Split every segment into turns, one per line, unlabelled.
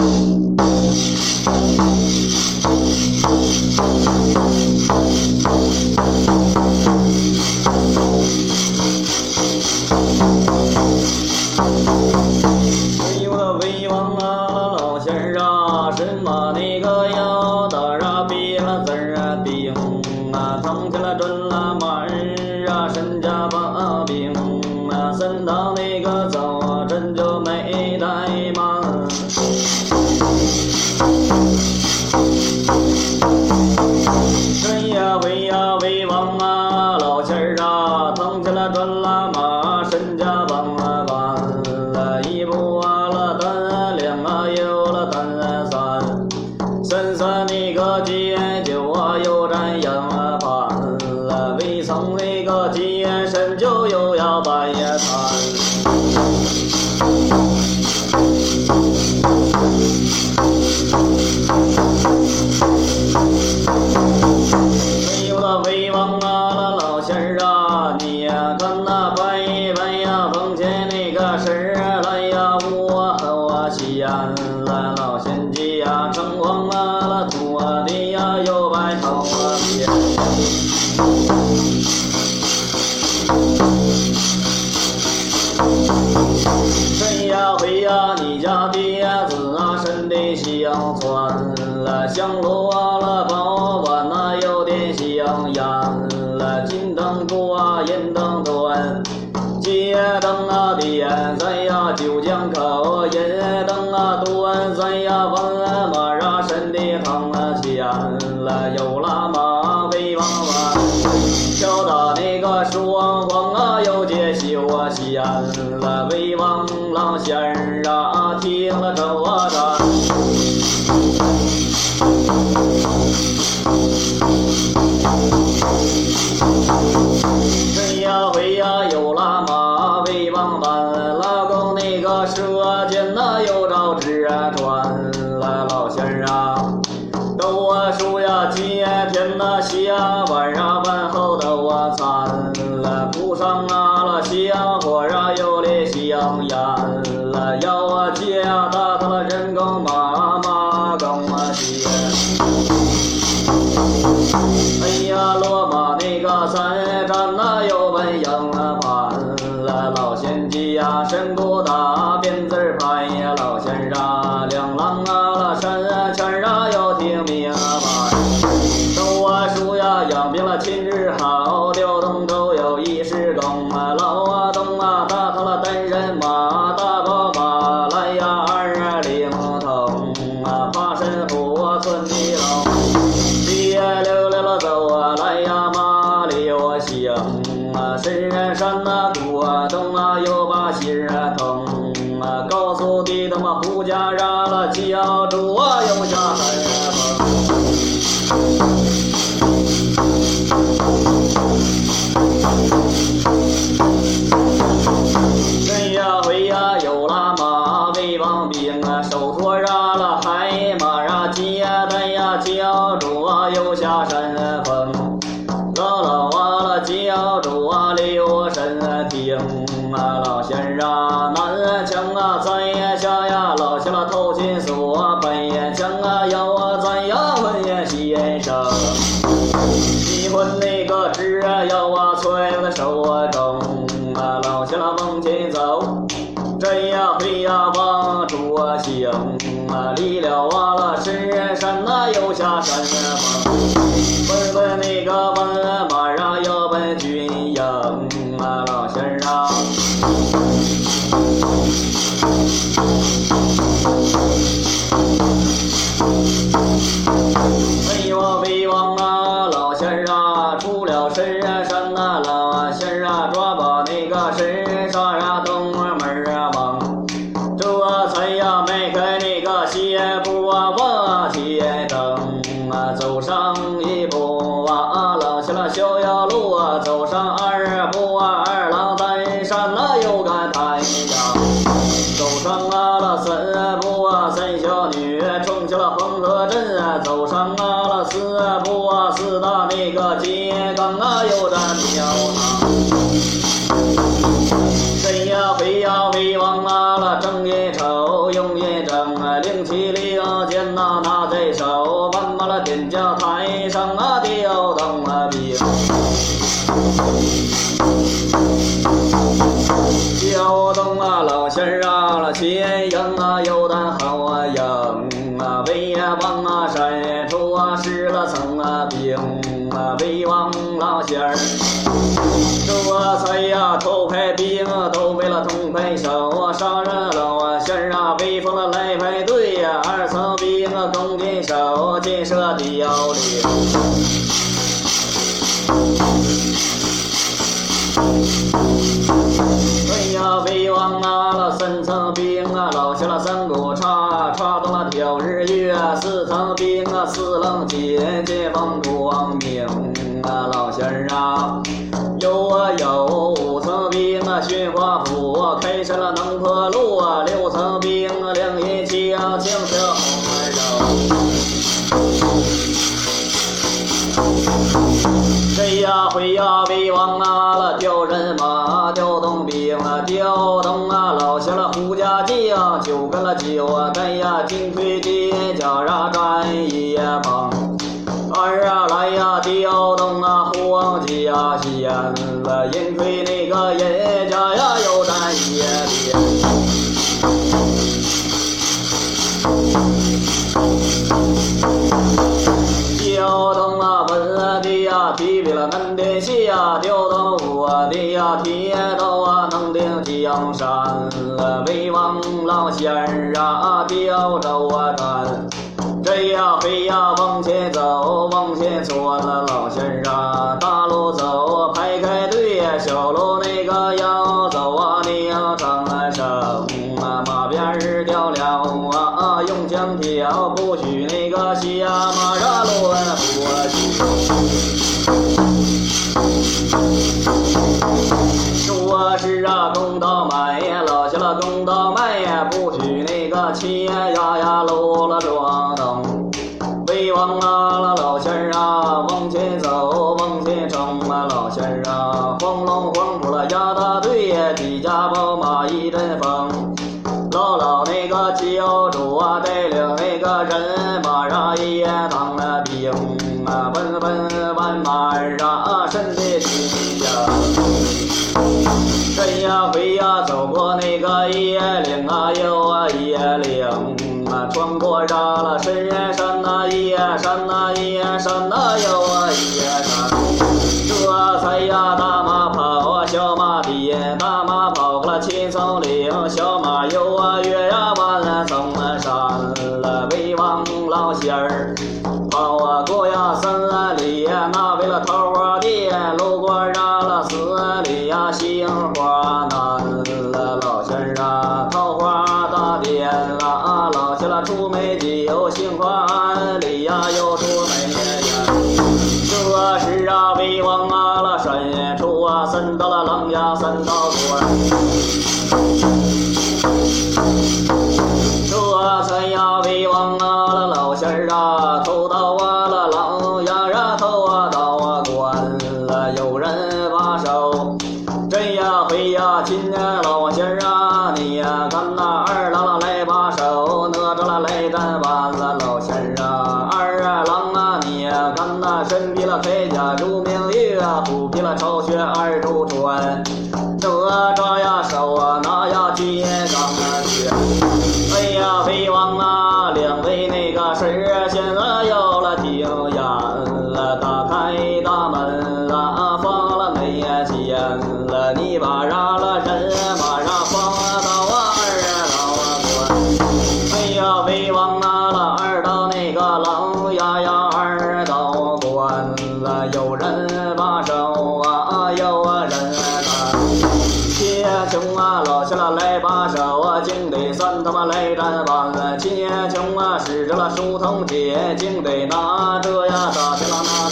Thank you. 呀，你家的子啊，身的喜羊了，香炉啊啦，碗呐有点香烟了，金灯多啊，银灯多，金灯啊点银呀，九江口银灯啊端三呀，王二麻身的烫了西了，有喇嘛啊，威王碗，敲打那个双簧啊，又点喜啊西了，威王老仙儿。说啊，见呐，又到啊，转来老先生啊，走啊，树呀，今天呐，下晚上饭后的晚餐了，铺上啊了，夕火呀又烈，夕阳了，要啊。南啊，江啊，咱也下呀。老下头金锁啊，北啊，江啊，要啊，咱呀问呀。先生，你问那个知啊，要啊，催啊，手啊，中啊。老下往前走，震呀，飞呀，忙住啊，醒啊，离了啊，了，是啊，山啊，又下山啊。忙，问问那个问啊，马上要问军营。阿拉四啊四大那个街刚啊，悠然飘荡。谁呀？威呀威王啊！阿拉争也吵，用也争啊！灵犀利啊呐，拿在手。把把了点将台上啊，调动了兵。调动了老仙儿啊！阿拉齐人赢啊，悠然和我赢啊！威呀王啊谁？出啊，失了层啊，兵啊，威王老仙儿。这才呀，头排兵都为了同排手啊，杀人老仙儿啊，威风了来排队呀，二层兵啊，弓箭手，箭射雕翎。哎四棱剑，剑锋光明啊，老仙儿啊。有啊有五层冰啊，驯化斧，开山了能破路啊；六层冰啊，亮银枪，枪射红肉。哎呀飞呀，九个了九啊，带呀，金盔金甲啊，干一帮。二啊来呀，调动啊，黄家仙了，银盔那个银甲呀，有战一边。调动啊，文的呀，提为了南天下，调动我的呀，铁刀啊，能定江山。威王老仙儿啊，调着我战。这呀飞呀往前走，往前窜了老仙儿啊，大路走，排开队呀，小路那个要不许那个下马呀乱过去。说是啊，公道卖呀，老下了公道卖呀，不许那个切呀呀路了撞灯。威王啊，老仙儿啊，往前走，往前冲啊，老仙儿啊，黄龙黄虎了压大队，几家宝马一阵风。老老那个教主啊，带领那个人马啊，也当了兵啊，稳稳万马啊，身的心呀。飞呀飞呀，走过那个野岭啊，又啊野岭啊，穿过这了深山呐，野山呐，野山呐，又啊野山。这才呀，大马跑啊，小马比，大仙儿。跑啊过呀三里呀，那为了桃花店，路过啊了四里呀，杏花南了老仙儿啊，桃花大殿啊，老仙儿出美酒，杏花庵里呀又出美呀。这时啊，威王啊了伸出啊，三道了狼牙三道关。这才呀，威王啊儿啊，头刀啊了狼呀呀偷啊刀啊关了，有人把手。这呀回呀，亲呀老仙儿啊，你呀看那二郎来把手，哪吒了来担完了老仙儿啊，二郎啊你呀看那身披了铠甲如明月，虎披了朝靴二柱穿，哪吒呀手啊拿呀金刚啊拳。哎呀，威威王啊了，二道那个狼呀呀二道关了，有人把手啊，有人啊，接穷啊，老下了来把手啊，净得算他妈来战完了。接穷啊，使着了书童铁，竟得拿着呀，打下了那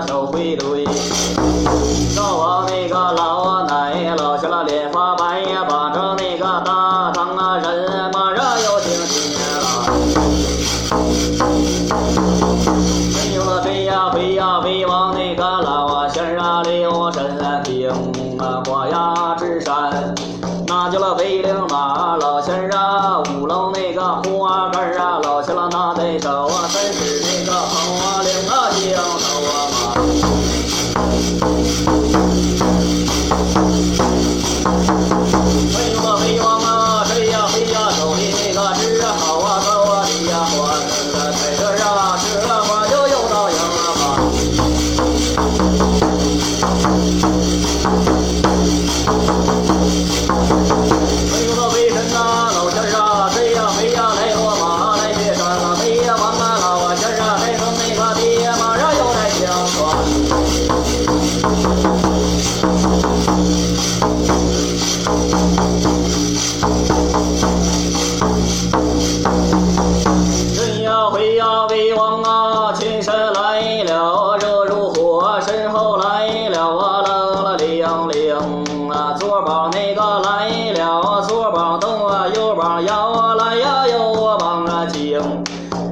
四季了手回堆。赵王那个老奶老下了脸发白呀，把着那个大堂啊人马上又听见了。没有了飞呀飞呀飞往那个老仙啊留神听啊花呀之山，那叫了飞灵马老仙啊五楼那个花杆啊老仙了拿在手啊，真是那个好啊领啊镜头啊 Thank you.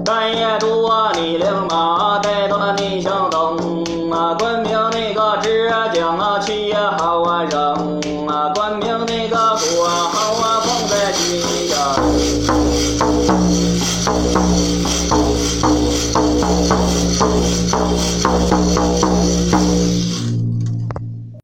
三爷多啊，你灵啊。